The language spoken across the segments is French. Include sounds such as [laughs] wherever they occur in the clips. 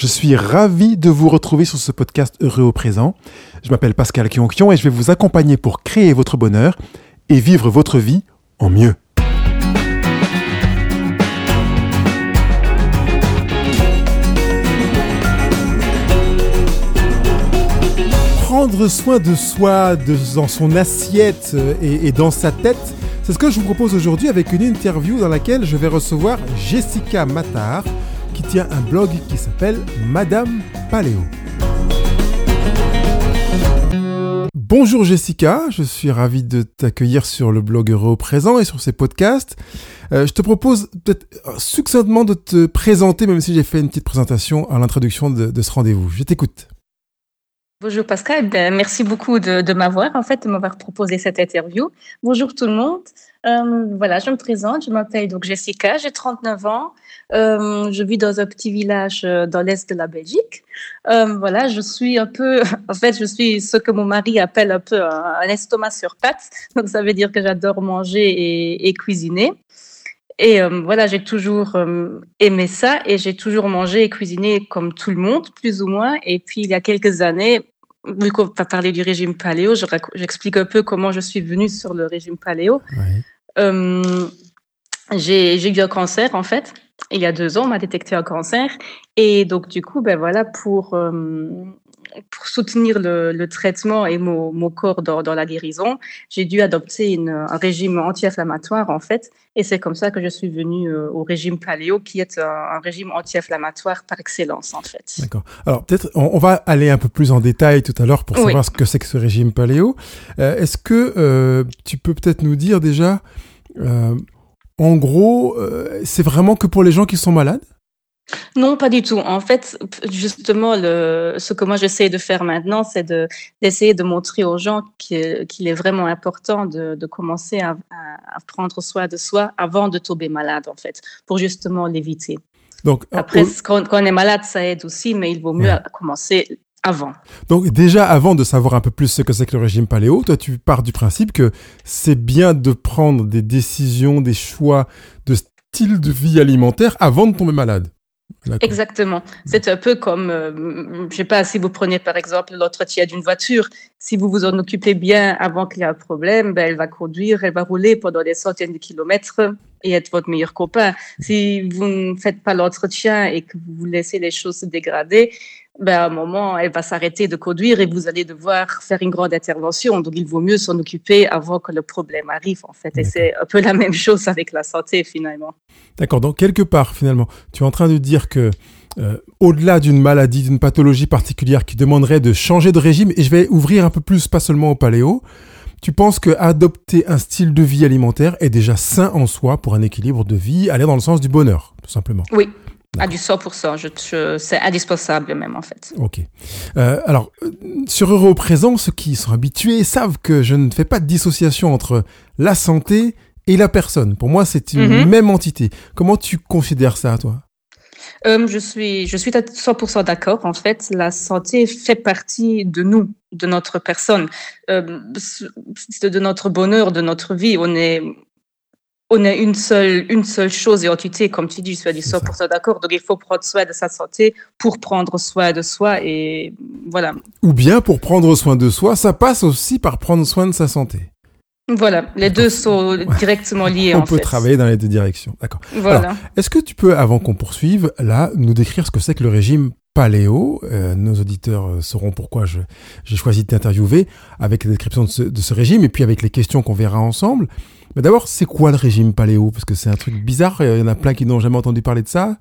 Je suis ravi de vous retrouver sur ce podcast Heureux au présent. Je m'appelle Pascal Kionkion et je vais vous accompagner pour créer votre bonheur et vivre votre vie en mieux. Prendre soin de soi, dans son assiette et, et dans sa tête, c'est ce que je vous propose aujourd'hui avec une interview dans laquelle je vais recevoir Jessica Matar, qui tient un blog qui s'appelle Madame Paléo. Bonjour Jessica, je suis ravi de t'accueillir sur le blog Heureux présent et sur ces podcasts. Euh, je te propose peut-être succinctement de te présenter, même si j'ai fait une petite présentation à l'introduction de, ce rendez-vous. Je t'écoute. Bonjour Pascal, ben, merci beaucoup de, m'avoir en fait, m'avoir proposé cette interview. Bonjour tout le monde. Euh, voilà, je me présente, je m'appelle donc Jessica, j'ai 39 ans, euh, je vis dans un petit village euh, dans l'est de la Belgique. Euh, voilà, je suis un peu, [laughs] en fait, je suis ce que mon mari appelle un peu un, un estomac sur pattes. Donc ça veut dire que j'adore manger et, et cuisiner. Et euh, voilà, j'ai toujours aimé ça et j'ai toujours mangé et cuisiné comme tout le monde, plus ou moins. Et puis, il y a quelques années, vu qu'on va parler du régime paléo, j'explique un peu comment je suis venue sur le régime paléo. Oui. Euh, j'ai eu un cancer, en fait. Il y a deux ans, on m'a détecté un cancer. Et donc, du coup, ben voilà, pour, euh, pour soutenir le, le, traitement et mon, mon corps dans, dans, la guérison, j'ai dû adopter une, un régime anti-inflammatoire, en fait. Et c'est comme ça que je suis venue euh, au régime paléo, qui est un, un régime anti-inflammatoire par excellence, en fait. D'accord. Alors, peut-être, on, on, va aller un peu plus en détail tout à l'heure pour savoir oui. ce que c'est que ce régime paléo. Euh, Est-ce que tu peux peut-être nous dire déjà, en gros, euh, c'est vraiment que pour les gens qui sont malades? Non, pas du tout. En fait, justement, le, ce que moi j'essaie de faire maintenant, c'est d'essayer de, de, montrer aux gens qu'il qu est vraiment important de, de commencer à, prendre soin de soi avant de tomber malade, en fait, pour justement l'éviter. Donc, Après, quand, quand, on est malade, ça aide aussi, mais il vaut mieux ouais. commencer avant. Donc déjà avant de savoir un peu plus ce que c'est que le régime paléo, toi tu pars du principe que c'est bien de prendre des décisions, des choix de style de vie alimentaire avant de tomber malade. Exactement. C'est un peu comme, euh, je sais pas, si vous prenez par exemple l'entretien d'une voiture, si vous vous en occupez bien avant qu'il y ait un problème, ben, elle va conduire, elle va rouler pendant des centaines de kilomètres et être votre meilleur copain. Si vous ne faites pas l'entretien et que vous laissez les choses se dégrader, ben, à un moment, elle va s'arrêter de conduire et vous allez devoir faire une grande intervention. Donc, il vaut mieux s'en occuper avant que le problème arrive, en fait. Et c'est un peu la même chose avec la santé, finalement. D'accord. Donc, quelque part, finalement, tu es en train de dire que euh, au-delà d'une maladie, d'une pathologie particulière qui demanderait de changer de régime, et je vais ouvrir un peu plus, pas seulement au paléo, tu penses que adopter un style de vie alimentaire est déjà sain en soi pour un équilibre de vie, aller dans le sens du bonheur, tout simplement? Oui, à du 100%, je, je, c'est indispensable même en fait. Ok. Euh, alors, sur Euro Présent, ceux qui sont habitués savent que je ne fais pas de dissociation entre la santé et la personne. Pour moi, c'est une mm -hmm. même entité. Comment tu considères ça, toi? Euh, je suis, je suis à 100% d'accord. En fait, la santé fait partie de nous, de notre personne, euh, de notre bonheur, de notre vie. On est, on est une seule, une seule chose et entité, comme tu dis, je suis à 100% d'accord. Donc, il faut prendre soin de sa santé pour prendre soin de soi et voilà. Ou bien, pour prendre soin de soi, ça passe aussi par prendre soin de sa santé. Voilà, les deux sont directement liés. [laughs] On peut fait. travailler dans les deux directions. D'accord. Voilà. Est-ce que tu peux, avant qu'on poursuive, là, nous décrire ce que c'est que le régime paléo? Euh, Nos auditeurs euh, sauront pourquoi j'ai choisi de t'interviewer avec la description de ce, de ce, régime et puis avec les questions qu'on verra ensemble. Mais d'abord, c'est quoi le régime paléo? Parce que c'est un truc bizarre. Il y en a plein qui n'ont jamais entendu parler de ça.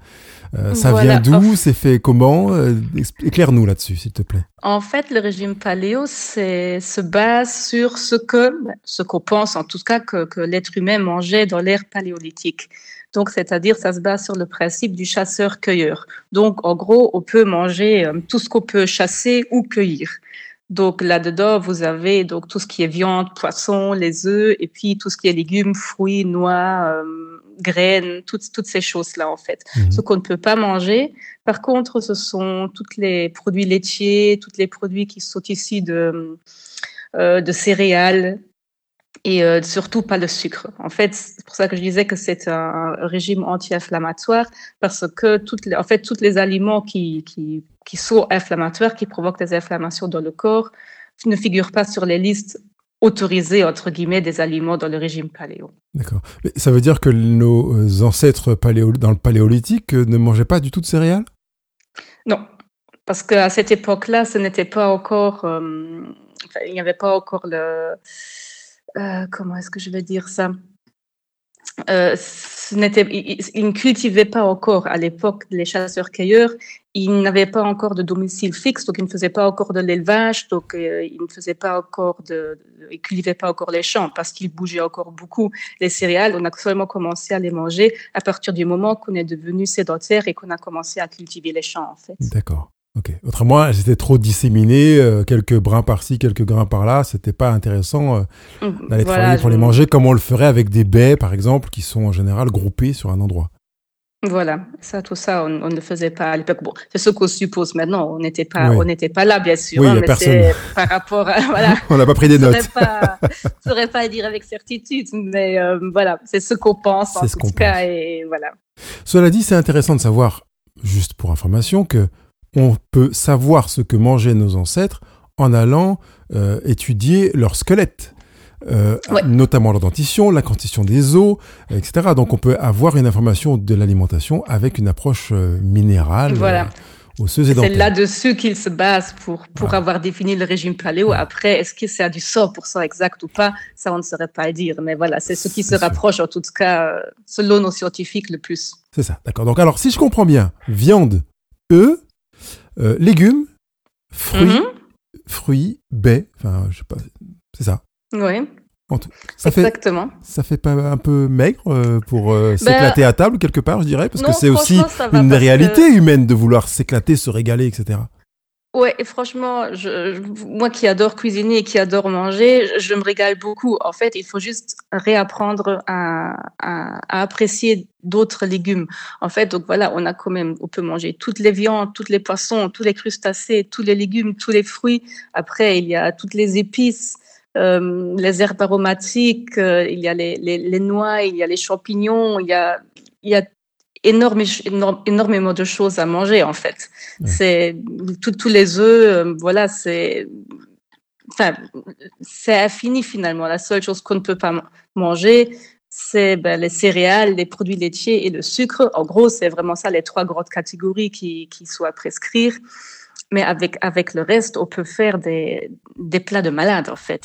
Euh, ça voilà. vient d'où? C'est fait comment? Euh, Éclaire-nous là-dessus, s'il te plaît. En fait, le régime paléo se base sur ce que, ce qu'on pense, en tout cas, que, que l'être humain mangeait dans l'ère paléolithique. Donc, c'est-à-dire, ça se base sur le principe du chasseur-cueilleur. Donc, en gros, on peut manger euh, tout ce qu'on peut chasser ou cueillir. Donc là-dedans, vous avez donc tout ce qui est viande, poisson, les œufs, et puis tout ce qui est légumes, fruits, noix, euh, graines, toutes, toutes ces choses-là en fait. Mmh. Ce qu'on ne peut pas manger. Par contre, ce sont tous les produits laitiers, tous les produits qui sont issus de, euh, de céréales, et euh, surtout pas le sucre. En fait, c'est pour ça que je disais que c'est un régime anti-inflammatoire parce que toutes les, en fait, tous les aliments qui, qui, qui sont inflammatoires, qui provoquent des inflammations dans le corps, ne figurent pas sur les listes autorisées, entre guillemets, des aliments dans le régime paléo. D'accord. Mais ça veut dire que nos ancêtres paléo, dans le paléolithique ne mangeaient pas du tout de céréales? Non, parce qu'à cette époque-là, ce n'était pas encore... Euh, il n'y avait pas encore le euh, comment est-ce que je vais dire ça? Euh, ce n'était, ils, ne cultivaient pas encore à l'époque les chasseurs-cueilleurs. Ils n'avaient pas encore de domicile fixe, donc ils ne faisaient pas encore de l'élevage, donc euh, ils ne faisaient pas encore de, ils cultivaient pas encore les champs parce qu'ils bougeaient encore beaucoup les céréales. On a seulement commencé à les manger à partir du moment qu'on est devenu sédentaire et qu'on a commencé à cultiver les champs, en fait. D'accord. Ok. Autrement, étaient trop disséminées, euh, quelques brins par-ci, quelques grains par-là. C'était pas intéressant euh, mm, d'aller travailler pour les manger comme on le ferait avec des baies, par exemple, qui sont en général groupées sur un endroit. Voilà, ça, tout ça, on, ne le faisait pas à l'époque. Bon, c'est ce qu'on suppose maintenant. On n'était pas, on n'était pas là, bien sûr. Oui, hein, mais c'est [laughs] par rapport à, voilà. [laughs] on n'a pas pris des notes. Je ne saurais pas [laughs] dire avec certitude, mais euh, voilà, c'est ce qu'on pense en tout cas, et voilà. Cela dit, c'est intéressant de savoir, juste pour information, que on peut savoir ce que mangeaient nos ancêtres en allant euh, étudier leur squelette. Euh, notamment leur dentition, la constitution des os, etc. Donc on peut avoir une information de l'alimentation avec une approche euh, minérale. Voilà. C'est là-dessus qu'il se base pour, pour avoir défini le régime paléo. Après, est-ce que c'est à du 100% exact ou pas Ça, on ne saurait pas dire. Mais voilà, c'est ce qui se rapproche, en tout cas, selon nos scientifiques, le plus. C'est ça, d'accord. Donc, alors, si je comprends bien, viande, œufs, euh, légumes, fruits, mhm. fruits, baies, enfin, je sais pas, c'est ça. Oui. Ça Exactement. Fait, ça fait pas un peu maigre euh, pour euh, ben, s'éclater à table quelque part, je dirais, parce que c'est aussi une réalité humaine de vouloir s'éclater, se régaler, etc. Ouais, et franchement, je, moi qui adore cuisiner et qui adore manger, je, me régale beaucoup. En fait, il faut juste réapprendre à, à, apprécier d'autres légumes. En fait, donc voilà, on a quand même, on peut manger toutes les viandes, toutes les poissons, tous les crustacés, tous les légumes, tous les fruits. Après, il y a toutes les épices. Euh, les herbes aromatiques, euh, il y a les, les, les, noix, il y a les champignons, il y a, il y a énorme, énormément de choses à manger en fait. C'est tous les œufs, euh, voilà, c'est enfin, c'est infini finalement. La seule chose qu'on ne peut pas manger, c'est ben, les céréales, les produits laitiers et le sucre. En gros, c'est vraiment ça les trois grandes catégories qui, qui sont à prescrire mais avec avec le reste, on peut faire des, des plats de malade en fait.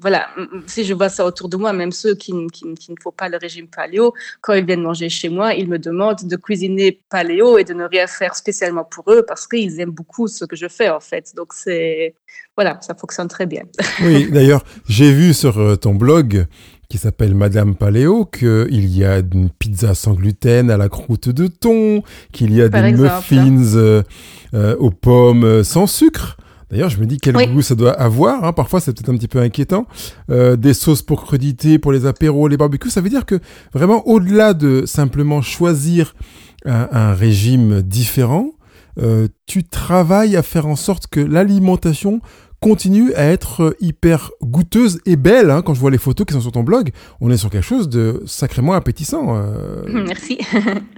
Voilà, si je vois ça autour de moi, même ceux qui, qui, qui, ne font pas le régime paléo, quand ils viennent manger chez moi, ils me demandent de cuisiner paléo et de ne rien faire spécialement pour eux parce qu'ils aiment beaucoup ce que je fais en fait. Donc c'est voilà, ça fonctionne très bien. Oui, [laughs] d'ailleurs, j'ai vu sur euh, ton blog qui s'appelle Madame Paléo, qu'il y a une pizza sans gluten à la croûte de thon, qu'il y a des muffins euh, euh, aux pommes euh, sans sucre. D'ailleurs, je me dis quel goût ça doit avoir. Hein. Parfois, c'est peut-être un petit peu inquiétant. des sauces pour crudité, pour les apéros, les barbecues. Ça veut dire que vraiment, au-delà de simplement choisir un, un régime différent, tu travailles à faire en sorte que l'alimentation continue à être euh, hyper goûteuse et belle. Hein. Quand je vois les photos qui sont sur ton blog, on est sur quelque chose de sacrément appétissant. Euh. [laughs] Merci.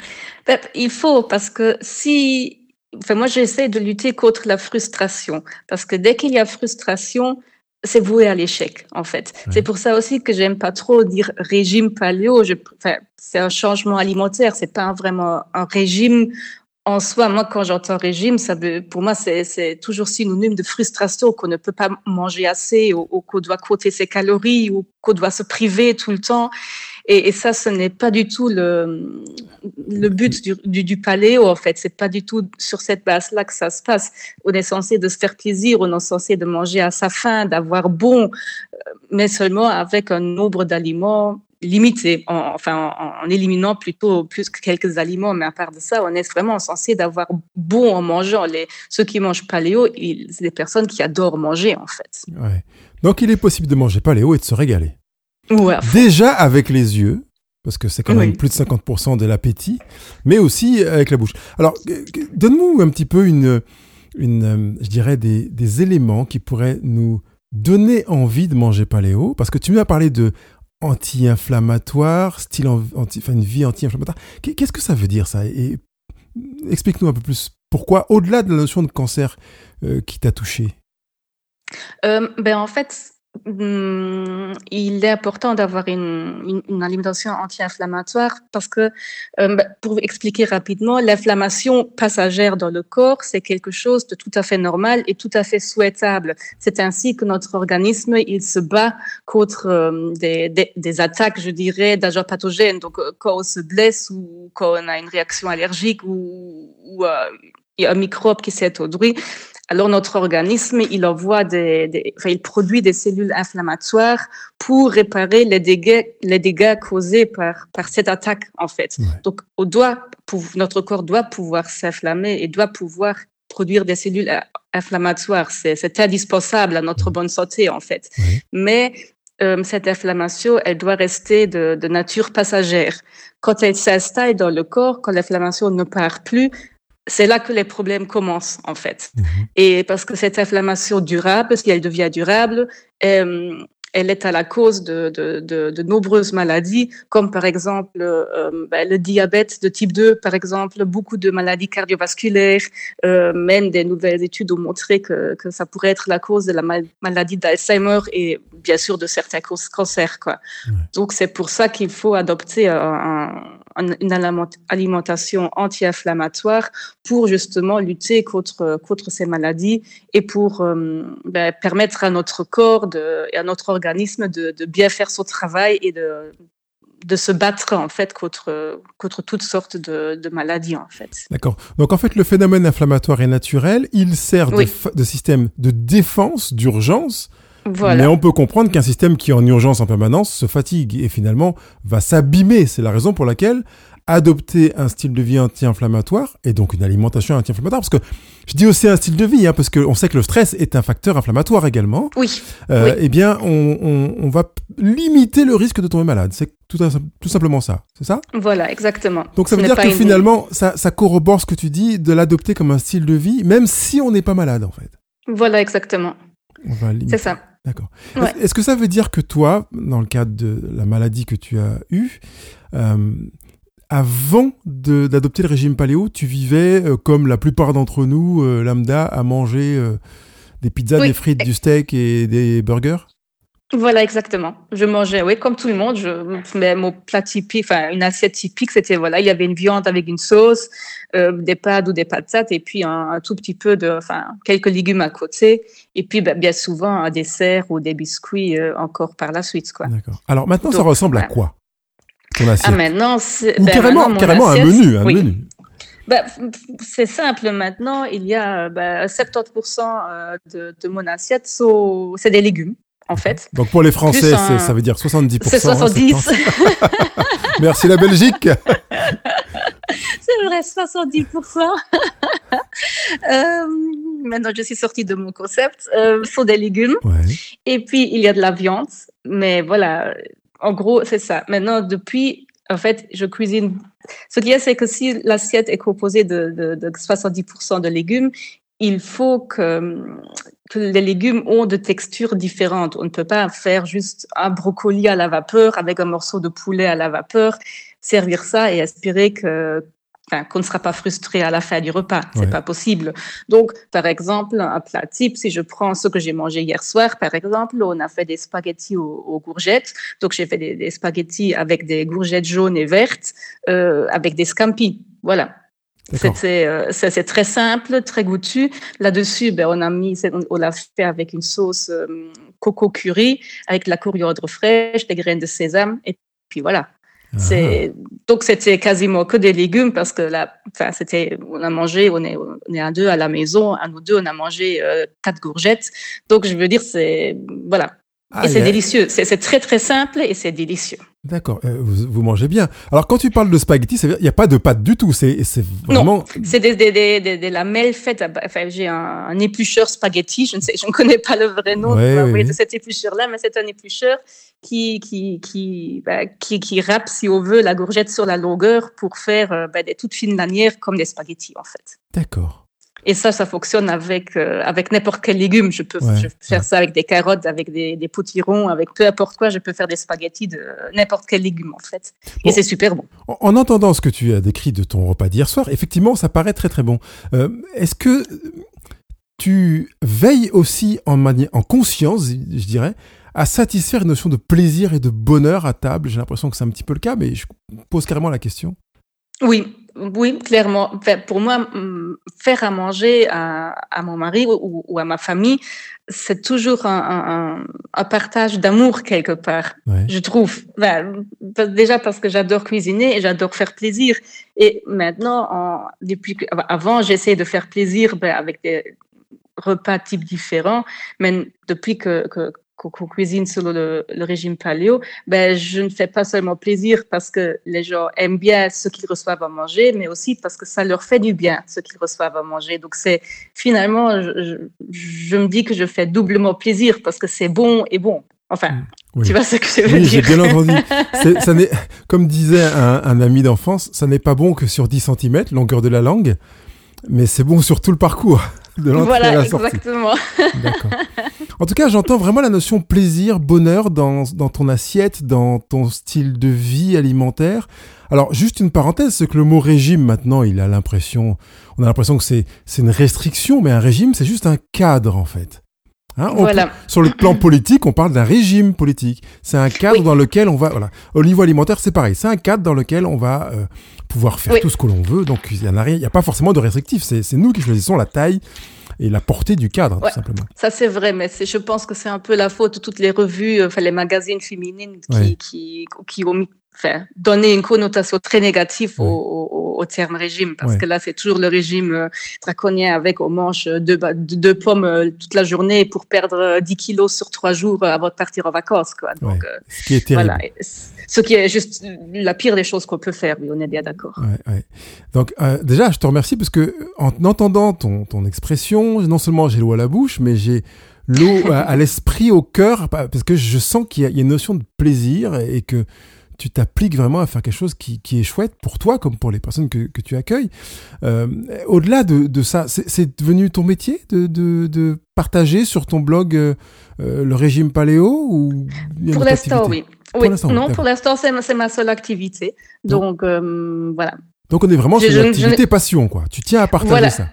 [laughs] il faut, parce que si... Enfin, moi, j'essaie de lutter contre la frustration, parce que dès qu'il y a frustration, c'est voué à l'échec, en fait. C'est pour ça aussi que j'aime pas trop dire régime paléo. Je, enfin, c'est un changement alimentaire, c'est pas vraiment un régime en soi, moi, quand j'entends régime, ça veut, pour moi, c'est toujours synonyme de frustration qu'on ne peut pas manger assez ou, qu'on doit compter ses calories ou qu'on doit se priver tout le temps. Et, ça, ce n'est pas du tout le, le but du, du, du, paléo, en fait. C'est pas du tout sur cette base-là que ça se passe. On est censé de se faire plaisir, on est censé de manger à sa faim, d'avoir bon, euh, mais seulement avec un nombre d'aliments limité, en, enfin en, éliminant plutôt plus que quelques aliments, mais à part de ça, on est vraiment censé d'avoir bon en mangeant. Les, ceux qui mangent paléo, c'est des personnes qui adorent manger en fait. Ouais. Donc il est possible de manger paléo et de se régaler. Déjà avec les yeux, parce que c'est quand même plus de 50% de l'appétit, mais aussi avec la bouche. Alors, donne-nous un petit peu une, une je dirais, des, des éléments qui pourraient nous donné envie de manger paléo Parce que tu m'as parlé de anti-inflammatoire, style anti, enfin une vie anti-inflammatoire. Qu'est-ce que ça veut dire ça? Explique-nous un peu plus pourquoi, au-delà de la notion de cancer euh, qui t'a touché? Euh, ben en fait, il est important d'avoir une, alimentation anti-inflammatoire parce que, euh, bah, pour expliquer rapidement, l'inflammation passagère dans le corps, c'est quelque chose de tout à fait normal et tout à fait souhaitable. C'est ainsi que notre organisme, il se bat contre euh, des, attaques, je dirais, d'agents pathogènes. Donc, euh, quand on se blesse ou quand on a une réaction allergique ou, ou il y a un microbe qui s'est introduit, alors notre organisme, il envoie des, des enfin, il produit des cellules inflammatoires pour réparer les dégâts, les dégâts causés par, par cette attaque, en fait. Donc, on doit, notre corps doit pouvoir s'inflammer et doit pouvoir produire des cellules inflammatoires. C'est indispensable à notre bonne santé, en fait. Mais euh, cette inflammation, elle doit rester de, de nature passagère. Quand elle s'installe dans le corps, quand l'inflammation ne part plus, c'est là que les problèmes commencent en fait. Mhm. Et parce que cette inflammation durable, si elle devient durable, euh, elle est à la cause de, de, de, de nombreuses maladies, comme par exemple euh, ben, le diabète de type 2, par exemple, beaucoup de maladies cardiovasculaires, euh, même des nouvelles études ont montré que, que ça pourrait être la cause de la maladie d'Alzheimer et bien sûr de certains cancers. Quoi. Donc c'est pour ça qu'il faut adopter un, une alimentation anti-inflammatoire pour justement lutter contre, contre ces maladies et pour euh, ben, permettre à notre corps de, et à notre organisme de, de, bien faire son travail et de, de se battre en fait contre, contre toutes sortes de, de maladies en fait. D'accord. Donc en fait le phénomène inflammatoire est naturel, il sert de, de système de défense, d'urgence mais on peut comprendre qu'un système qui est en urgence en permanence se fatigue et finalement va s'abîmer. C'est la raison pour laquelle adopter un style de vie anti-inflammatoire et donc une alimentation anti-inflammatoire. Parce que je dis aussi un style de vie, hein, parce qu'on sait que le stress est un facteur inflammatoire également. Oui. Euh, Eh bien, on, on, on, va limiter le risque de tomber malade. C'est tout, tout simplement ça. C'est ça? Voilà, exactement. Donc ça veut dire que finalement, ça, ça corrobore ce que tu dis de l'adopter comme un style de vie, même si on n'est pas malade en fait. Voilà, exactement. C'est ça. D'accord. Est-ce que ça veut dire que toi, dans le cadre de la maladie que tu as eue, euh, avant d'adopter le régime paléo, tu vivais euh, comme la plupart d'entre nous, euh, lambda, à manger des pizzas, des frites, du steak et des burgers? Voilà, exactement. Je mangeais, oui, comme tout le monde. Je, mais mon plat typique, enfin, une assiette typique, c'était, voilà, il y avait une viande avec une sauce, euh, des pâtes ou des patates, et puis un, tout petit peu de, enfin, quelques légumes à côté, et puis ben, bien souvent un dessert ou des biscuits euh, encore par la suite, quoi. D'accord. Alors maintenant, ça ressemble à quoi ton assiette? Ah, maintenant, c'est. Ben, carrément, carrément un menu, un menu. Ben, c'est simple maintenant, il y a ben, 70% euh, de, de mon assiette, c'est des légumes en fait. Donc pour les Français, ça veut dire 70%. C'est 70. [laughs] Merci la Belgique. [laughs] C'est vrai, 70%. [laughs] euh, maintenant, je suis sortie de mon concept. Euh, sont des légumes. Et puis, il y a de la viande. Mais voilà, en gros, c'est ça. Maintenant, depuis, en fait, je cuisine. Ce qu'il y a, c'est que si l'assiette est composée de, de, de 70% de légumes, il faut que, que, les légumes ont de textures différentes. On ne peut pas faire juste un brocoli à la vapeur avec un morceau de poulet à la vapeur, servir ça et espérer que Enfin, qu'on ne sera pas frustré à la fin du repas. C'est pas possible. Donc, par exemple, un plat type, si je prends ce que j'ai mangé hier soir, par exemple, on a fait des spaghettis aux, gourgettes. Donc, j'ai fait des, des, spaghettis avec des gourgettes jaunes et vertes, euh, avec des scampi. Voilà. C'était euh, c'est très simple, très goûtu. Là-dessus, ben, on a mis, on l'a fait avec une sauce euh, coco curry, avec la coriandre fraîche, des graines de sésame, et puis voilà. Ah. C'est donc c'était quasiment que des légumes parce que là, enfin c'était, on a mangé, on est on est à deux à la maison, à nous deux on a mangé euh, quatre gourgettes. Donc je veux dire c'est voilà, ah, et c'est délicieux. C'est très très simple et c'est délicieux. D'accord, euh, vous, vous, mangez bien. Alors quand tu parles de spaghetti, il n'y a pas de pâte du tout, c'est vraiment... Non, c'est des, des, des, des, lamelles faites, enfin, j'ai un, un, éplucheur spaghetti, je ne sais, je ne connais pas le vrai nom de cet éplucheur-là, mais c'est un éplucheur qui, qui, qui, bah, qui, qui râpe, si on veut, la gourgette sur la longueur pour faire euh, bah, des toutes fines lanières comme des spaghettis en fait. D'accord. Et ça, ça fonctionne avec euh, avec n'importe quel légume. Je peux, faire ça avec des carottes, avec des, des potirons, avec peu importe quoi. Je peux faire des spaghettis de n'importe quel légume en fait. Et c'est super bon. En, entendant ce que tu as décrit de ton repas d'hier soir, effectivement, ça paraît très très bon. Euh, est-ce que tu veilles aussi en, en conscience, je dirais, à satisfaire une notion de plaisir et de bonheur à table? J'ai l'impression que c'est un petit peu le cas, mais je pose carrément la question. Oui, oui, clairement. Pour moi, faire à manger à, mon mari ou, à ma famille, c'est toujours un, partage d'amour quelque part, je trouve. déjà parce que j'adore cuisiner et j'adore faire plaisir. Et maintenant, depuis avant, j'essayais de faire plaisir ben, avec des repas types différents, mais depuis que, qu'on cuisine selon le, régime paléo, ben, je ne fais pas seulement plaisir parce que les gens aiment bien ce qu'ils reçoivent à manger, mais aussi parce que ça leur fait du bien ce qu'ils reçoivent à manger. Donc c'est finalement, je, me dis que je fais doublement plaisir parce que c'est bon et bon. Enfin, tu vois ce que je veux oui, dire? j'ai bien entendu. [laughs] ça comme disait un, un ami d'enfance, ça n'est pas bon que sur 10 cm, longueur de la langue, mais c'est bon sur tout le parcours de l'entrée voilà, à la sortie. exactement. [laughs] D'accord. En tout cas, j'entends vraiment la notion plaisir, bonheur dans, dans ton assiette, dans ton style de vie alimentaire. Alors, juste une parenthèse, c'est que le mot régime, maintenant, il a l'impression, on a l'impression que c'est, c'est une restriction, mais un régime, c'est juste un cadre, en fait. Hein, voilà. sur le plan politique, on parle d'un régime politique. C'est un cadre dans lequel on va, voilà. Au niveau alimentaire, c'est pareil. C'est un cadre dans lequel on va euh, pouvoir faire tout ce que l'on veut. Donc, il n'y a, a, pas forcément de restrictif. C'est nous qui choisissons la taille et la portée du cadre, tout simplement. Ça, c'est vrai, mais je pense que c'est un peu la faute de toutes les revues, enfin, les magazines féminines qui, qui, qui ont mis enfin, donner une connotation très négative au, au, terme régime, parce que là, c'est toujours le régime euh, draconien avec on mange deux, deux, pommes euh, toute la journée pour perdre 10 kilos sur trois jours avant de partir en vacances. Quoi. Donc, euh, ce qui est terrible. Voilà. Ce qui est juste la pire des choses qu'on peut faire, oui, on est bien d'accord. Donc, déjà, je te remercie parce que en entendant ton, ton expression, non seulement j'ai l'eau à la bouche, mais j'ai l'eau [laughs] à, l'esprit, au cœur, parce que je sens qu'il y, y, a une notion de plaisir et que tu t'appliques vraiment à faire quelque chose qui, qui, est chouette pour toi comme pour les personnes que, que tu accueilles. Euh, Au-delà de, de ça, c'est devenu ton métier de, de, de, partager sur ton blog euh, euh le régime paléo ou Pour l'instant, oui. oui. non, pour l'instant, c'est ma seule activité. Donc, euh, voilà. Donc, on est vraiment sur une activité passion, quoi. Tu tiens à partager ça.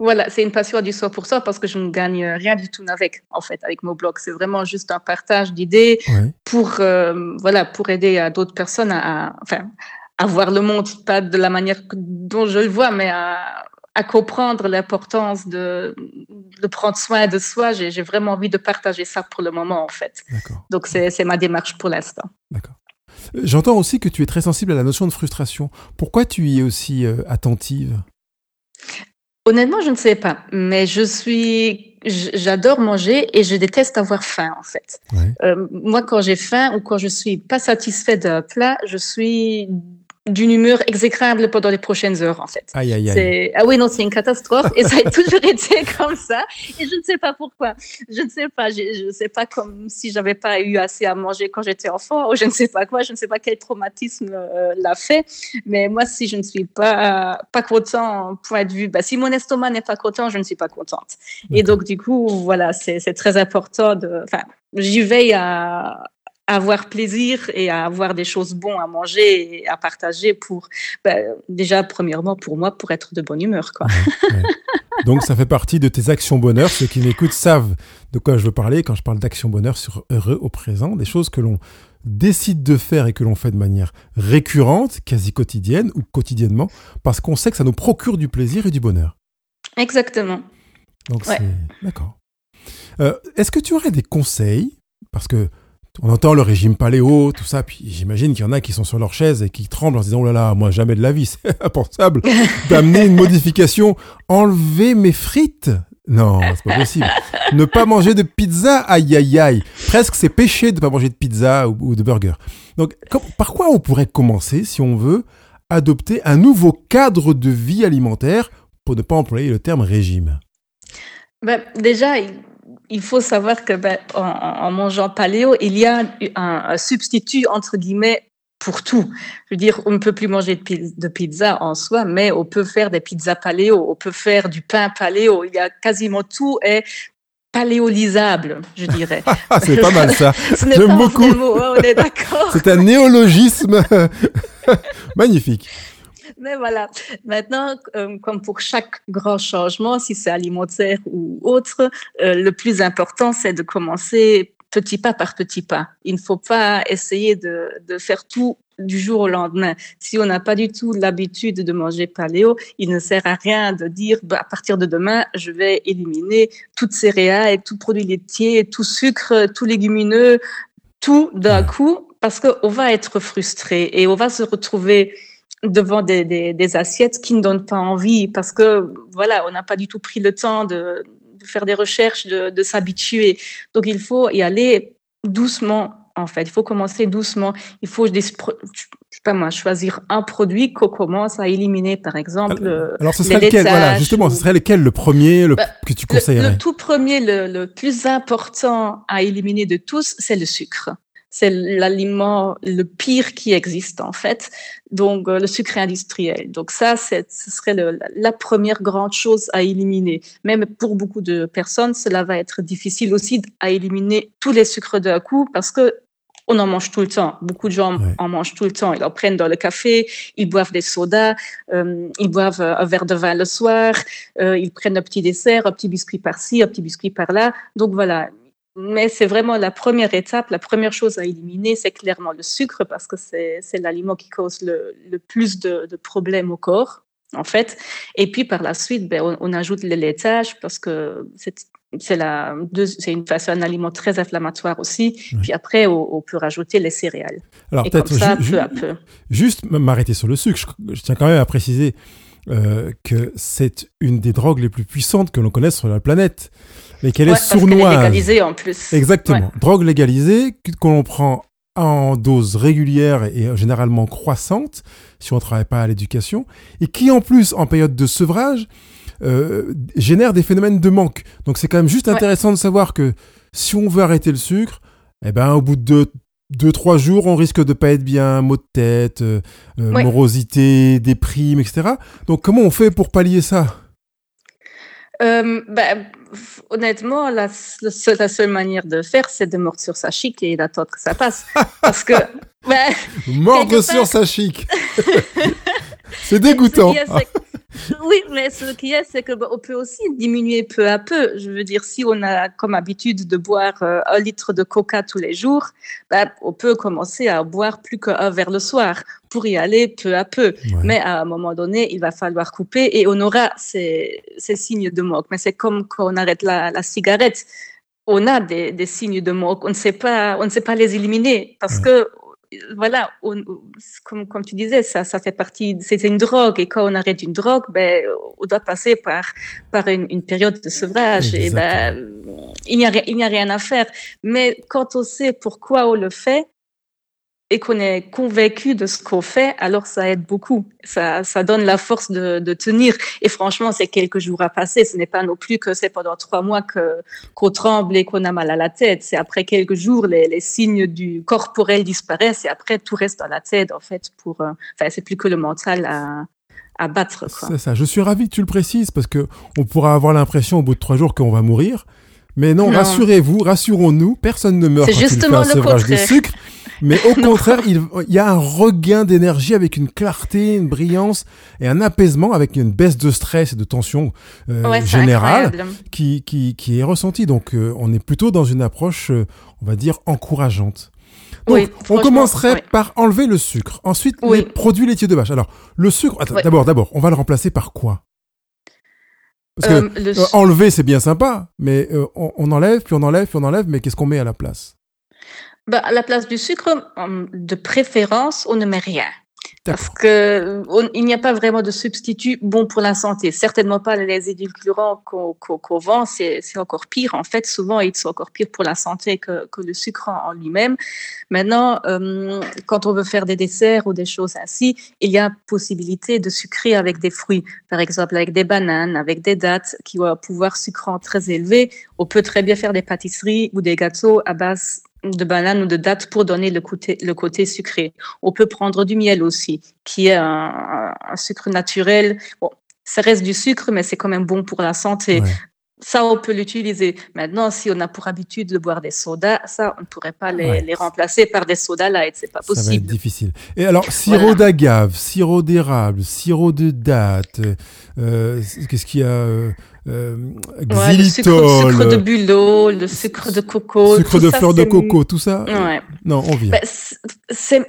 Voilà, c'est une passion du soi pour soi parce que je ne gagne rien du tout avec, en fait, avec mon blog. C'est vraiment juste un partage d'idées pour, euh, voilà, pour aider à d'autres personnes à, enfin, à voir le monde, pas de la manière dont je le vois, mais à, à comprendre l'importance de, de prendre soin de soi. J'ai vraiment envie de partager ça pour le moment, en fait. Donc, c'est ma démarche pour l'instant. D'accord. J'entends aussi que tu es très sensible à la notion de frustration. Pourquoi tu y es aussi euh, attentive? Honnêtement, je ne sais pas, mais je suis, j'adore manger et je déteste avoir faim en fait. Euh, moi, quand j'ai faim ou quand je suis pas satisfait d'un plat, je suis d'une humeur exécrable pendant les prochaines heures, en fait. Aïe, aïe, aïe. Ah oui, non, c'est une catastrophe. et ça a [laughs] toujours été comme ça. Et je ne sais pas pourquoi. Je ne sais pas. Je ne sais pas comme si j'avais pas eu assez à manger quand j'étais enfant ou je ne sais pas quoi. Je ne sais pas quel traumatisme euh, l'a fait. Mais moi, si je ne suis pas, pas content, point de vue, bah, si mon estomac n'est pas content, je ne suis pas contente. Et donc, du coup, voilà, c'est très important de, enfin, j'y veille à, avoir plaisir et à avoir des choses bonnes à manger et à partager pour, ben, déjà, premièrement, pour moi, pour être de bonne humeur. Quoi. [laughs] Donc, ça fait partie de tes actions bonheur. Ceux qui m'écoutent savent de quoi je veux parler quand je parle d'action bonheur sur heureux au présent, des choses que l'on décide de faire et que l'on fait de manière récurrente, quasi quotidienne ou quotidiennement, parce qu'on sait que ça nous procure du plaisir et du bonheur. Exactement. Donc, c'est... D'accord. Euh, est-ce que tu aurais des conseils? Parce que on entend le régime paléo, tout ça, puis j'imagine qu'il y en a qui sont sur leur chaise et qui tremblent en se disant, oh là là, moi jamais de la vie, [laughs] c'est impensable d'amener une modification, enlever mes frites? Non, c'est pas possible. ne pas manger de pizza, aïe aïe aïe. Presque c'est péché de ne pas manger de pizza ou, de burger. Donc, par quoi on pourrait commencer si on veut adopter un nouveau cadre de vie alimentaire pour ne pas employer le terme régime? Ben, Déjà, il faut savoir que ben, en, mangeant paléo, il y a un, substitut entre guillemets pour tout. Je veux dire, on ne peut plus manger de pizza en soi, mais on peut faire des pizzas paléo, on peut faire du pain paléo. Il y a quasiment tout est paléolisable, je dirais. [laughs] c'est pas mal ça. [laughs] J'aime beaucoup. on est d'accord. c'est un néologisme [laughs] magnifique. Mais voilà. Maintenant, euh, comme pour chaque grand changement, si c'est alimentaire ou autre, euh, le plus important, c'est de commencer petit pas par petit pas. Il ne faut pas essayer de, de faire tout du jour au lendemain. Si on n'a pas du tout l'habitude de manger paléo, il ne sert à rien de dire bah, à partir de demain, je vais éliminer toutes céréales, tout produit laitier, tout sucre, tout légumineux, tout d'un coup, parce qu'on va être frustré et on va se retrouver devant des, des, des, assiettes qui ne donnent pas envie parce que voilà, on n'a pas du tout pris le temps de, de faire des recherches, de, de s'habituer. Donc il faut y aller doucement en fait. Il faut commencer doucement. Il faut, je sais pas moi, choisir un produit qu'on commence à éliminer, par exemple. Alors, ce serait lequel? Voilà, justement, ce serait lequel? Le premier le, bah, que tu conseillerais? le, tout premier, le, le, plus important à éliminer de tous, c'est le sucre c'est l'aliment le pire qui existe en fait. Donc euh, le sucre industriel. Donc ça, ce serait le, la première grande chose à éliminer. Même pour beaucoup de personnes, cela va être difficile aussi à éliminer tous les sucres d'un coup parce que on en mange tout le temps. Beaucoup de gens en mangent tout le temps. Ils en prennent dans le café, ils boivent des sodas, euh, ils boivent un verre de vin le soir, euh, ils prennent un petit dessert, un petit biscuit par-ci, un petit biscuit par-là. Donc voilà, mais c'est vraiment la première étape, la première chose à éliminer, c'est clairement le sucre parce que c'est l'aliment qui cause le, le plus de, de, problèmes au corps, en fait. Et puis par la suite, ben, on, on ajoute le laitage parce que c'est une façon un aliment très inflammatoire aussi. Puis après, on, on, peut rajouter les céréales. Alors peut-être ça, peu à peu. Juste m'arrêter sur le sucre. Je, je, tiens quand même à préciser euh, que c'est une des drogues les plus puissantes que l'on connaisse sur la planète mais qu'elle est sournoise. légalisée en plus. Exactement. Drogue légalisée qu'on prend en dose régulière et généralement croissante, si on ne travaille pas à l'éducation, et qui en plus, en période de sevrage, euh, génère des phénomènes de manque. Donc c'est quand même juste intéressant de savoir que si on veut arrêter le sucre, eh ben au bout de deux, deux trois jours, on risque de pas être bien, maux de tête, euh, euh morosité, déprime, etc. Donc comment on fait pour pallier ça? Euh, ben, honnêtement, la, la, seule, la, seule, manière de faire, c'est de mordre sur sa chic et d'attendre que ça passe. Parce que. [laughs] Ben, mordre sur sa chic [laughs] C'est dégoûtant. [laughs] [laughs] oui, mais ce qui est, c'est que on peut aussi diminuer peu à peu. Je veux dire, si on a comme habitude de boire euh, un litre de coca tous les jours, ben, on peut commencer à boire plus qu'un verre le soir pour y aller peu à peu. Ouais. Mais à un moment donné, il va falloir couper et on aura ces, ces signes de manque. Mais c'est comme quand on arrête la, la cigarette on a des, des, signes de manque, on ne sait pas, on ne sait pas les éliminer parce ouais. que voilà, on, comme, comme tu disais, ça, ça fait partie, c'est une drogue. Et quand on arrête une drogue, ben, on doit passer par, par une, une période de sevrage. Et ben, il n'y a, il n'y a rien à faire. Mais quand on sait pourquoi on le fait, et qu'on est convaincu de ce qu'on fait, alors ça aide beaucoup. Ça, ça donne la force de, de tenir. Et franchement, c'est quelques jours à passer. Ce n'est pas non plus que c'est pendant trois mois que qu'on tremble et qu'on a mal à la tête. C'est après quelques jours, les, les, signes du corporel disparaissent et après tout reste dans la tête en fait. Pour, euh, enfin, c'est plus que le mental à, à battre. C'est ça. Je suis ravi que tu le précises parce que on pourra avoir l'impression au bout de trois jours qu'on va mourir. Mais non, non. rassurez-vous, rassurons-nous, personne ne meurt quand il fait un sevrage de sucre. [laughs] Mais au [laughs] contraire, il, il, y a un regain d'énergie avec une clarté, une brillance et un apaisement avec une baisse de stress et de tension euh, ouais, générale qui, qui, qui, est ressentie. Donc, euh, on est plutôt dans une approche, euh, on va dire, encourageante. Donc, oui, on commencerait oui. par enlever le sucre. Ensuite, oui. les produits laitiers de vache. Alors, le sucre, d'abord, d'abord, on va le remplacer par quoi? Parce que le... enlever, c'est bien sympa, mais on, on enlève, puis on enlève, puis on enlève, mais qu'est-ce qu'on met à la place? Bah, à la place du sucre, de préférence, on ne met rien. Parce que on, il n'y a pas vraiment de substitut bon pour la santé. Certainement pas les édulcorants qu'on qu qu vend, c'est encore pire. En fait, souvent, ils sont encore pires pour la santé que, que le sucre en, lui-même. Maintenant, euh, quand on veut faire des desserts ou des choses ainsi, il y a possibilité de sucrer avec des fruits. Par exemple, avec des bananes, avec des dattes qui ont un pouvoir sucrant très élevé. On peut très bien faire des pâtisseries ou des gâteaux à base de banane ou de date pour donner le côté, le côté sucré. On peut prendre du miel aussi, qui est un, sucre naturel. Bon, ça reste du sucre, mais c'est quand même bon pour la santé. Ça, on peut l'utiliser. Maintenant, si on a pour habitude de boire des sodas, ça, on ne pourrait pas les, les remplacer par des sodas light. C'est pas possible. Ça va être difficile. Et alors, sirop d'agave, sirop d'érable, sirop de date, euh, qu'est-ce qu'il y a euh, euh le sucre, de bulot, le sucre de coco. Sucre de fleur de coco, tout ça ouais. Non, on vient. Ben, c'est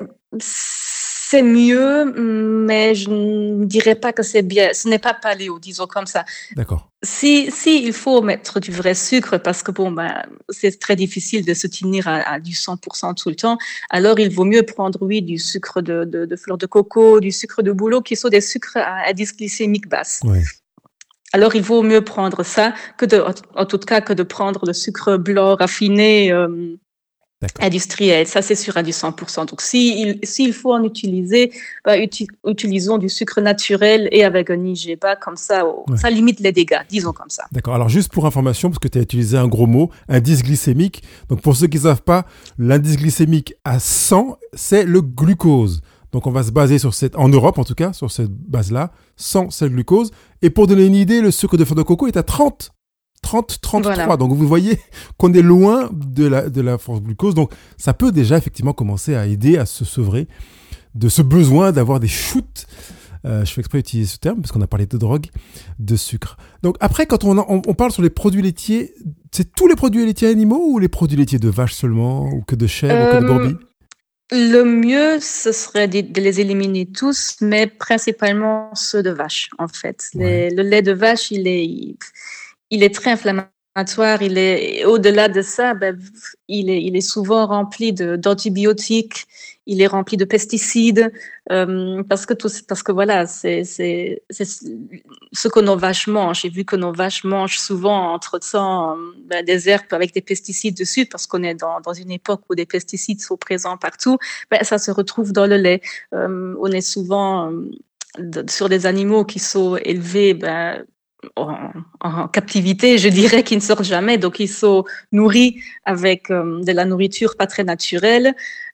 c'est mieux, mais je ne dirais pas que c'est bien. Ce n'est pas paléo, disons comme ça. D'accord. Si, si il faut mettre du vrai sucre, parce que bon, ben, c'est très difficile de se tenir à, du 100% tout le temps, alors il vaut mieux prendre, oui, du sucre de, de, de fleur de coco, du sucre de bouleau, qui sont des sucres à indice glycémique basse. Oui. Alors, il vaut mieux prendre ça que de, en tout cas, que de prendre le sucre blanc raffiné euh, industriel. Ça, c'est sûr à du 100%. Donc, s'il si, il faut en utiliser, bah, utilisons du sucre naturel et avec un IGBA, comme ça, ça limite les dégâts, disons comme ça. D'accord. Alors, juste pour information, parce que tu as utilisé un gros mot, indice glycémique. Donc, pour ceux qui ne savent pas, l'indice glycémique à 100, c'est le glucose. Donc, on va se baser sur cette, en Europe en tout cas, sur cette base-là, 100, c'est le glucose. Et pour donner une idée, le sucre de fleur de coco est à 30. 30, 33. Donc vous voyez [laughs] qu'on est loin de la, de la force glucose. Donc ça peut déjà effectivement commencer à aider à se sevrer de ce besoin d'avoir des shoots. Euh, je fais exprès d'utiliser ce terme parce qu'on a parlé de drogue, de sucre. Donc après, quand on, on, parle sur les produits laitiers, c'est tous les produits laitiers animaux ou les produits laitiers de vache seulement ou que de chèvre ou que de euh, brebis? le mieux, ce serait de, les éliminer tous, mais principalement ceux de vache, en fait. le lait de vache, il est, il est très inflammatoire. Il est au-delà de ça, ben, il, est, il est souvent rempli d'antibiotiques. Il est rempli de pesticides euh, parce que tout, parce que voilà, c'est ce que nos vaches mangent. J'ai vu que nos vaches mangent souvent entre temps ben, des herbes avec des pesticides dessus parce qu'on est dans, dans, une époque où des pesticides sont présents partout. Ben, ça se retrouve dans le lait. Euh, on est souvent euh, sur des animaux qui sont élevés ben, en, captivité, je dirais qu'ils ne sortent jamais, donc ils sont nourris avec euh, de la nourriture pas très naturelle.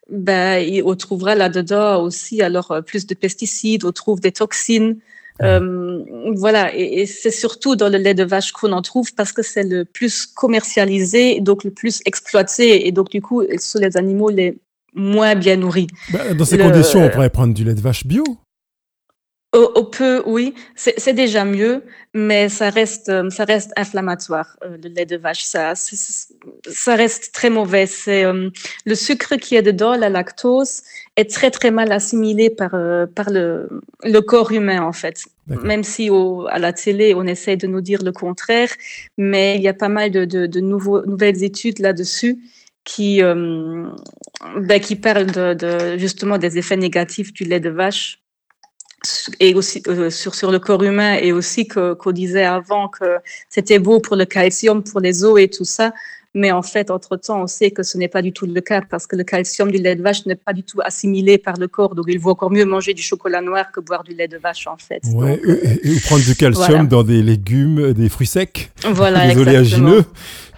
Ben, on trouvera là-dedans aussi alors euh, plus de pesticides, on trouve des toxines. Euh, voilà, et, c'est surtout dans le lait de vache qu'on en trouve parce que c'est le plus commercialisé, donc le plus exploité, et donc du coup, ce sont les animaux les moins bien nourris. Ben, dans ces conditions, on pourrait prendre du lait de vache bio. Au, peu, oui, c'est déjà mieux, mais ça reste, euh, ça reste inflammatoire, euh, le lait de vache. Ça, ça reste très mauvais. C'est euh, le sucre qui est dedans, la lactose, est très très mal assimilé par par le, le corps humain en fait. Même si au, à la télé on essaie de nous dire le contraire, mais il y a pas mal de, de, de nouveaux, nouvelles études là-dessus qui ben, qui parlent de, de justement des effets négatifs du lait de vache et aussi euh, sur, sur le corps humain et aussi qu'on disait avant que c'était beau pour le calcium, pour les os et tout ça. Mais en fait, entre-temps, on sait que ce n'est pas du tout le cas parce que le calcium du lait de vache n'est pas du tout assimilé par le corps. Donc, il vaut encore mieux manger du chocolat noir que boire du lait de vache, en fait. Ouais, et, prendre du calcium dans des légumes, des fruits secs, voilà, des oléagineux,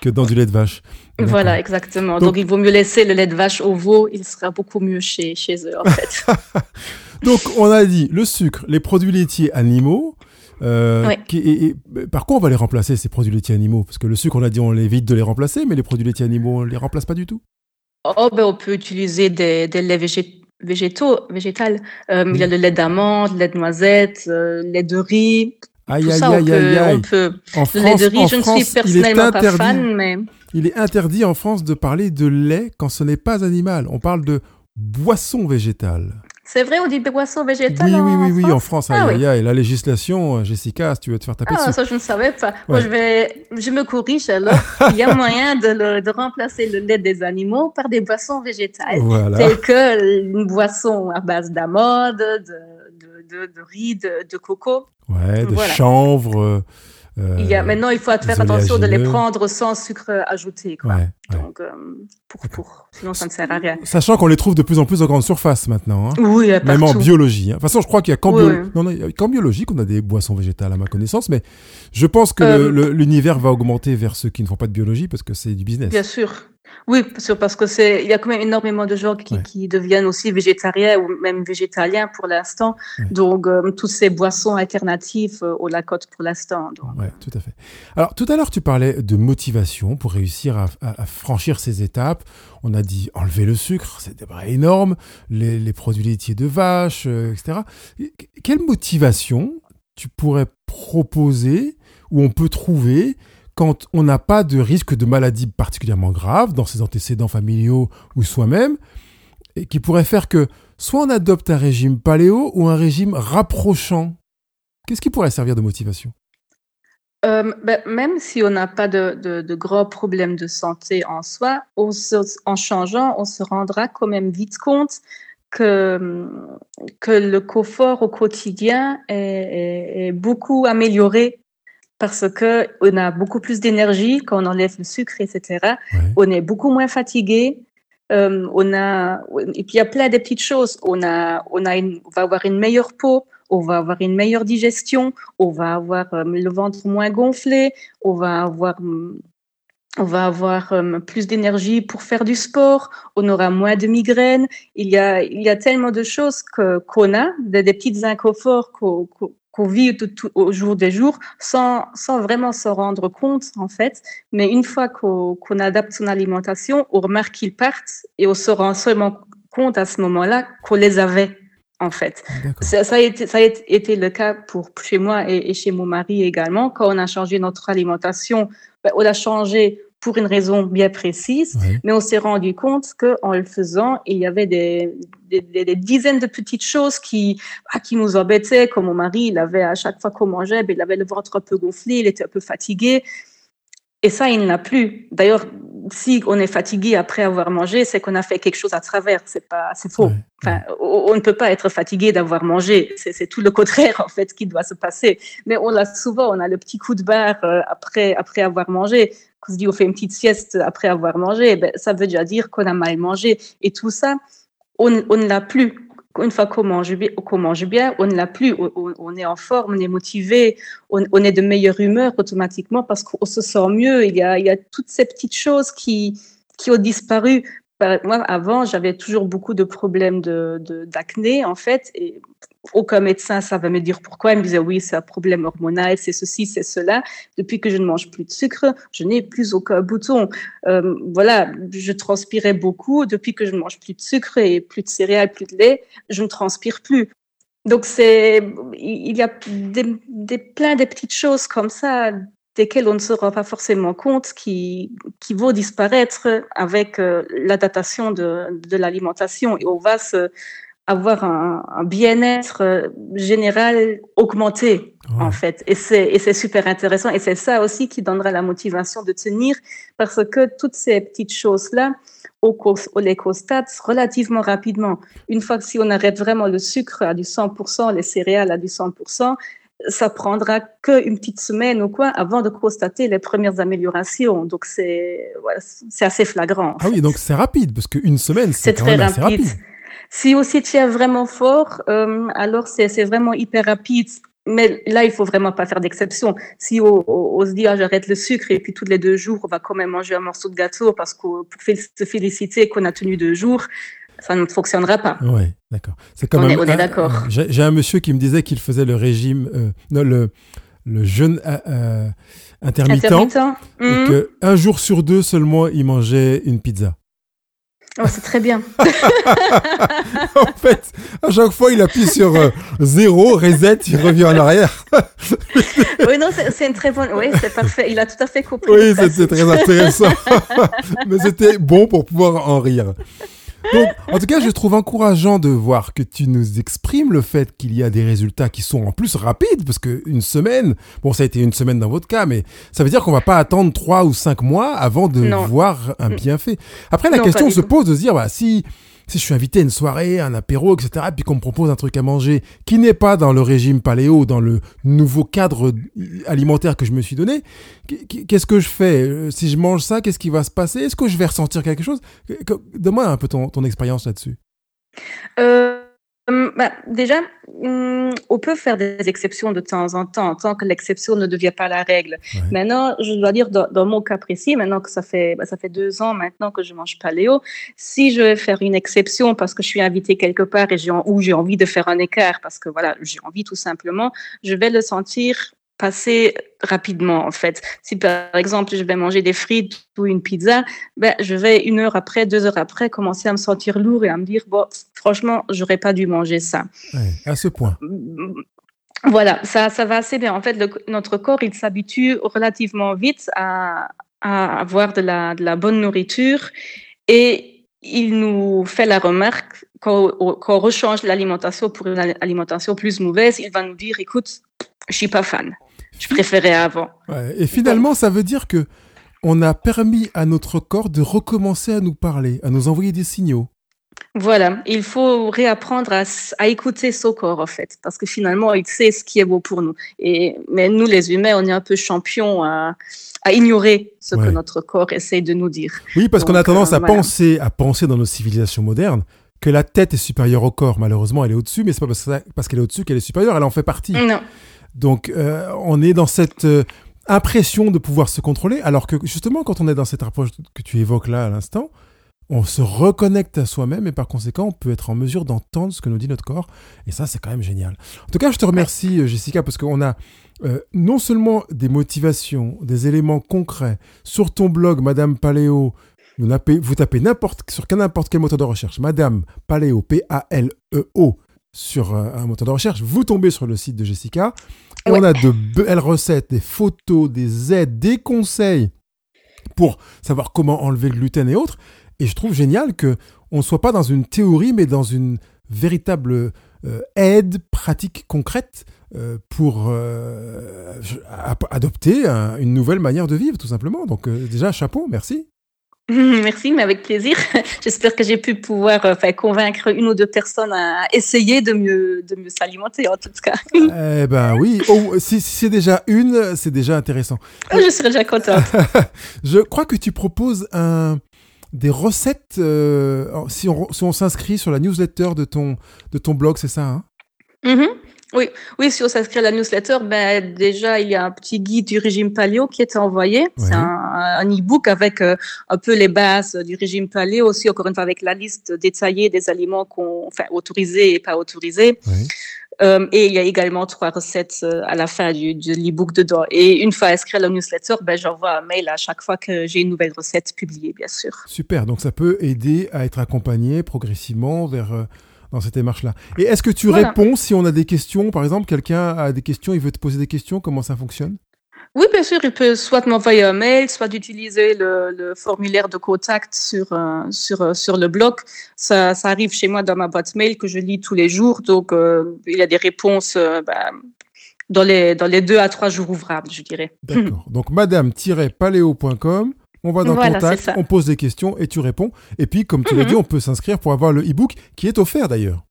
que dans du lait de vache. Voilà, exactement. Donc, il vaut mieux laisser le lait de vache au veau. Il sera beaucoup mieux chez, chez eux, en fait. [laughs] Donc, on a dit le sucre, les produits laitiers animaux. Euh, et, par quoi on va les remplacer, ces produits laitiers animaux? Parce que le sucre, on a dit, on évite de les remplacer, mais les produits laitiers animaux, on les remplace pas du tout Oh, ben, on peut utiliser des, des laits végétaux, végétales. Euh, il y a le lait d'amande, le lait de noisette, le lait de riz. Aïe, aïe, aïe, aïe, on peut. En le lait de riz, je ne suis personnellement pas fan, mais. Il est interdit en France de parler de lait quand ce n'est pas animal. On parle de boisson végétale. C'est vrai, on dit boisson végétale Oui, oui, oui, oui, en France. Ah, oui. la législation, euh, Jessica, si tu veux te faire taper ah, ça, je ne savais pas. Moi, je, vais, je me corrige alors. Il y a moyen de, de, remplacer le lait des animaux par des boissons végétales. Voilà. Telles que une boisson à base d'amande, de, de, de, riz, de, coco. Ouais, de chanvre. Euh, il y a, maintenant, il faut faire attention de les prendre sans sucre ajouté. Quoi. Donc, euh, pour, pour, sinon, ça ne sert à rien. Sachant qu'on les trouve de plus en plus en grande surface maintenant. Hein. Oui, Même en biologie. Hein. De toute façon, je crois qu'il y a qu'en, biologie qu'on a des boissons végétales à ma connaissance, mais je pense que euh, l'univers va augmenter vers ceux qui ne font pas de biologie parce que c'est du business. Bien sûr. Oui, parce que c'est, il y a quand même énormément de gens qui, qui deviennent aussi végétariens ou même végétaliens pour l'instant. Donc, euh, toutes ces boissons alternatives euh, au Lacote pour l'instant. Oui, tout à fait. Alors, tout à l'heure, tu parlais de motivation pour réussir à, à, franchir ces étapes. On a dit enlever le sucre, c'était énorme, les, les, produits laitiers de vache, euh, etc. Quelle motivation tu pourrais proposer ou on peut trouver quand on n'a pas de risque de maladie particulièrement grave dans ses antécédents familiaux ou soi-même, et qui pourrait faire que soit on adopte un régime paléo ou un régime rapprochant. Qu'est-ce qui pourrait servir de motivation? Euh, ben, même si on n'a pas de, gros problèmes de santé en soi, en changeant, on se rendra quand même vite compte que, que le confort au quotidien est beaucoup amélioré parce que on a beaucoup plus d'énergie quand on enlève le sucre, etc. On est beaucoup moins fatigué. Euh, on a et puis il y a plein de petites choses. On a on a une, on va avoir une meilleure peau, on va avoir une meilleure digestion, on va avoir euh, le ventre moins gonflé, on va avoir on va avoir euh, plus d'énergie pour faire du sport, on aura moins de migraines. Il y a, il y a tellement de choses que, qu'on a, des, des petites inconforts qu'on, qu'on vit au jour des jours sans, sans vraiment s'en rendre compte, en fait. Mais une fois qu'on adapte son alimentation, on remarque qu'ils partent et on se rend seulement compte à ce moment-là qu'on les avait, en fait. Ça, ça, a été, ça a été le cas pour chez moi et, chez mon mari également. Quand on a changé notre alimentation, ben, on a changé pour une raison bien précise, mais on s'est rendu compte qu'en le faisant, il y avait des, des, des, dizaines de petites choses qui, ah, qui nous embêtaient, comme mon mari, il avait à chaque fois qu'on mangeait, ben, il avait le ventre un peu gonflé, il était un peu fatigué. Et ça, il n'a plus. D'ailleurs, si on est fatigué après avoir mangé, c'est qu'on a fait quelque chose à travers. C'est pas, c'est faux. Enfin, on ne peut pas être fatigué d'avoir mangé. C'est tout le contraire en fait qui doit se passer. Mais on l'a souvent. On a le petit coup de barre euh, après après avoir mangé. Quand on se dit on fait une petite sieste après avoir mangé, ben, ça veut déjà dire qu'on a mal mangé. Et tout ça, on, on ne l'a plus une fois qu'on mange, bien, on ne l'a plus, on, est en forme, on est motivé, on, est de meilleure humeur automatiquement parce qu'on se sent mieux. Il y, a, il y a toutes ces petites choses qui, qui ont disparu moi, avant, j'avais toujours beaucoup de problèmes d'acné, de, d'acné en fait, aucun médecin savait me dire pourquoi. Il me disait, oui, c'est un problème hormonal, c'est ceci, c'est cela. Depuis que je ne mange plus de sucre, je n'ai plus aucun bouton. Euh, voilà, je transpirais beaucoup. Depuis que je ne mange plus de sucre et plus de céréales, plus de lait, je ne transpire plus. Donc, il y a plein de petites choses comme ça desquels on ne se rend pas forcément compte, qui, qui vont disparaître avec euh, l'adaptation de, de l'alimentation. Et on va se, avoir un, un bien-être euh, général augmenté, en fait. Et c'est super intéressant. Et c'est ça aussi qui donnera la motivation de tenir, parce que toutes ces petites choses-là, on, les constate relativement rapidement. Une fois que si on arrête vraiment le sucre à du 100%, les céréales à du 100%, ça prendra qu'une petite semaine ou quoi avant de constater les premières améliorations. Donc c'est assez flagrant. Ah oui, donc c'est rapide parce qu'une semaine c'est très rapide. rapide. Si aussi tu es vraiment fort, euh, alors c'est vraiment hyper rapide. Mais là, il faut vraiment pas faire d'exception. Si on, on, se dit ah, j'arrête le sucre et puis tous les deux jours on va quand même manger un morceau de gâteau parce qu'on pour se féliciter qu'on a tenu deux jours, ça ne fonctionnera pas. Oui, d'accord. C'est comme on, est, d'accord. [laughs] J'ai un monsieur qui me disait qu'il faisait le régime, euh, non, le, le jeûne euh, euh intermittent, intermittent. et mmh. que un jour sur deux seulement il mangeait une pizza. Oh, c'est très bien. [laughs] en fait, à chaque fois, il appuie sur euh, zéro, reset, il revient en arrière. [laughs] oui, non, c'est une très bonne. Oui, c'est parfait. Il a tout à fait compris. Oui, c'était très intéressant. [laughs] Mais c'était bon pour pouvoir en rire. Donc, en tout cas, je trouve encourageant de voir que tu nous exprimes le fait qu'il y a des résultats qui sont en plus rapides, parce qu'une semaine, bon, ça a été une semaine dans votre cas, mais ça veut dire qu'on va pas attendre trois ou cinq mois avant de voir un mm. bienfait. Après, la question se pose de se dire, bah, si si je suis invité à une soirée, un apéro, etc., puis qu'on me propose un truc à manger qui n'est pas dans le régime paléo, dans le nouveau cadre alimentaire que je me suis donné, qu'est-ce que je fais? Euh, Si je mange ça, qu'est-ce qui va se passer? Est-ce que je vais ressentir quelque chose? Donne-moi un peu ton, ton expérience là-dessus. Euh, bah, déjà, hum, on peut faire des exceptions de temps en temps, tant que l'exception ne devient pas la règle. Maintenant, je dois dire, dans, mon cas précis, maintenant que ça fait, bah, ça fait deux ans maintenant que je mange paléo, si je vais faire une exception parce que je suis invitée quelque part et j'ai, ou j'ai envie de faire un écart parce que voilà, j'ai envie tout simplement, je vais le sentir passer rapidement en fait. Si par exemple je vais manger des frites ou une pizza, ben, je vais une heure après, deux heures après commencer à me sentir lourd et à me dire bon franchement j'aurais pas dû manger ça. à ce point. Voilà, ça, ça va assez bien. En fait, notre corps, il s'habitue relativement vite à, à avoir de la, de la bonne nourriture et il nous fait la remarque quand, on rechange l'alimentation pour une alimentation plus mauvaise, il va nous dire écoute, je suis pas fan. Je préférais avant. et finalement, ça veut dire que on a permis à notre corps de recommencer à nous parler, à nous envoyer des signaux. Voilà, il faut réapprendre à, écouter son corps en fait, parce que finalement, il sait ce qui est beau pour nous. Et mais nous, les humains, on est un peu champions à, ignorer ce que notre corps essaie de nous dire. Oui, parce qu'on a tendance euh, à penser, à penser dans nos civilisations modernes que la tête est supérieure au corps. Malheureusement, elle est au-dessus, mais c'est pas parce qu'elle est au-dessus qu'elle est supérieure. Elle en fait partie. Non. Donc, euh, on est dans cette euh, impression de pouvoir se contrôler, alors que justement, quand on est dans cette approche que tu évoques là à l'instant, on se reconnecte à soi-même et par conséquent, on peut être en mesure d'entendre ce que nous dit notre corps. Et ça, c'est quand même génial. En tout cas, je te remercie, euh, Jessica, parce qu'on a non seulement des motivations, des éléments concrets sur ton blog, Madame Paléo. Vous tapez, n'importe sur n'importe quel moteur de recherche, Madame Paléo, P-A-L-E-O, sur euh, un moteur de recherche, vous tombez sur le site de Jessica. Et on a de belles recettes, des photos, des aides, des conseils pour savoir comment enlever le gluten et autres. Et je trouve génial que on ne soit pas dans une théorie, mais dans une véritable euh, aide pratique concrète euh, pour adopter une nouvelle manière de vivre, tout simplement. Donc déjà, chapeau, merci. [laughs] Merci, mais avec plaisir. [laughs] J'espère que j'ai pu pouvoir euh, convaincre une ou deux personnes à essayer de mieux, de mieux s'alimenter, en tout cas. [laughs] Eh ben oui, oh, si, c'est déjà une, c'est déjà intéressant. Ah, je serais déjà contente. Je crois que tu proposes un, des recettes euh, si on, si on s'inscrit sur la newsletter de ton, de ton blog, c'est ça hein? Mm-hmm. Oui, oui, si on s'inscrit à la newsletter, ben déjà il y a un petit guide du régime paléo qui est envoyé. C'est un, e-book avec euh, un peu les bases du régime paléo, aussi encore une fois avec la liste détaillée des aliments qu'on, enfin autorisés et pas autorisés. Euh, et il y a également trois recettes euh, à la fin du, du e-book dedans. Et une fois inscrit à la newsletter, ben, j'envoie un mail à chaque fois que j'ai une nouvelle recette publiée, bien sûr. Super, donc ça peut aider à être accompagné progressivement vers dans cette démarche-là. Et est-ce que tu réponds si on a des questions Par exemple, quelqu'un a des questions, il veut te poser des questions, comment ça fonctionne? Oui, bien sûr, il peut soit m'envoyer un mail, soit d'utiliser le, formulaire de contact sur, euh, sur, euh, sur le blog. Ça, ça, arrive chez moi dans ma boîte mail que je lis tous les jours. Donc, euh, il y a des réponses bah, dans, les, dans les deux à trois jours ouvrables, je dirais. D'accord. Donc, madame-paléo.com, on va dans le contact, on pose des questions et tu réponds. Et puis, comme tu l'as dit, mhm. on peut s'inscrire pour avoir le e-book qui est offert d'ailleurs.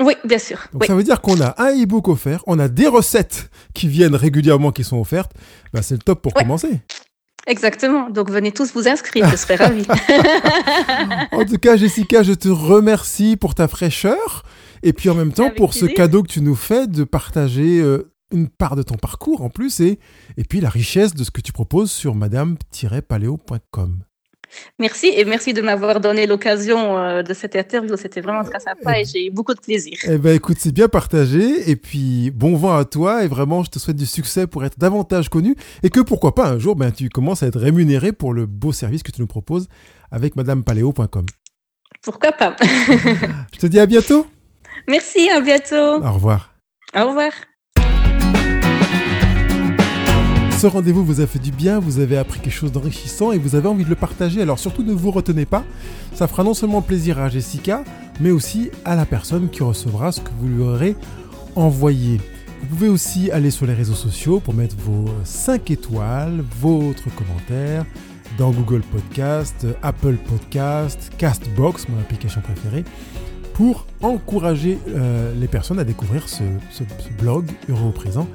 Oui, bien sûr. Donc ça veut dire qu'on a un e-book offert, on a des recettes qui viennent régulièrement, qui sont offertes. Ben, c'est le top pour commencer. Exactement. Donc venez tous vous inscrire, je serai ravie. [laughs] en tout cas, Jessica, je te remercie pour ta fraîcheur et puis en même temps pour ce cadeau que tu nous fais de partager euh, une part de ton parcours en plus et, et puis la richesse de ce que tu proposes sur madame-paléo.com. Merci et merci de m'avoir donné l'occasion euh, de cette interview. C'était vraiment très sympa et j'ai eu beaucoup de plaisir. Eh ben écoute, c'est bien partagé et puis bon vent à toi et vraiment je te souhaite du succès pour être davantage connu et que pourquoi pas un jour ben, tu commences à être rémunéré pour le beau service que tu nous proposes avec madamepaléo.com. Pourquoi pas? [laughs] Je te dis à bientôt. Merci, à bientôt. Au revoir. Au revoir. Ce rendez-vous vous a fait du bien, vous avez appris quelque chose d'enrichissant et vous avez envie de le partager. Alors surtout ne vous retenez pas, ça fera non seulement plaisir à Jessica, mais aussi à la personne qui recevra ce que vous lui aurez envoyé. Vous pouvez aussi aller sur les réseaux sociaux pour mettre vos 5 étoiles, votre commentaire dans Google Podcast, Apple Podcast, Castbox, mon application préférée, pour encourager euh, les personnes à découvrir ce, blog Euro présent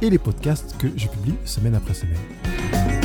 et les podcasts que je publie semaine après semaine.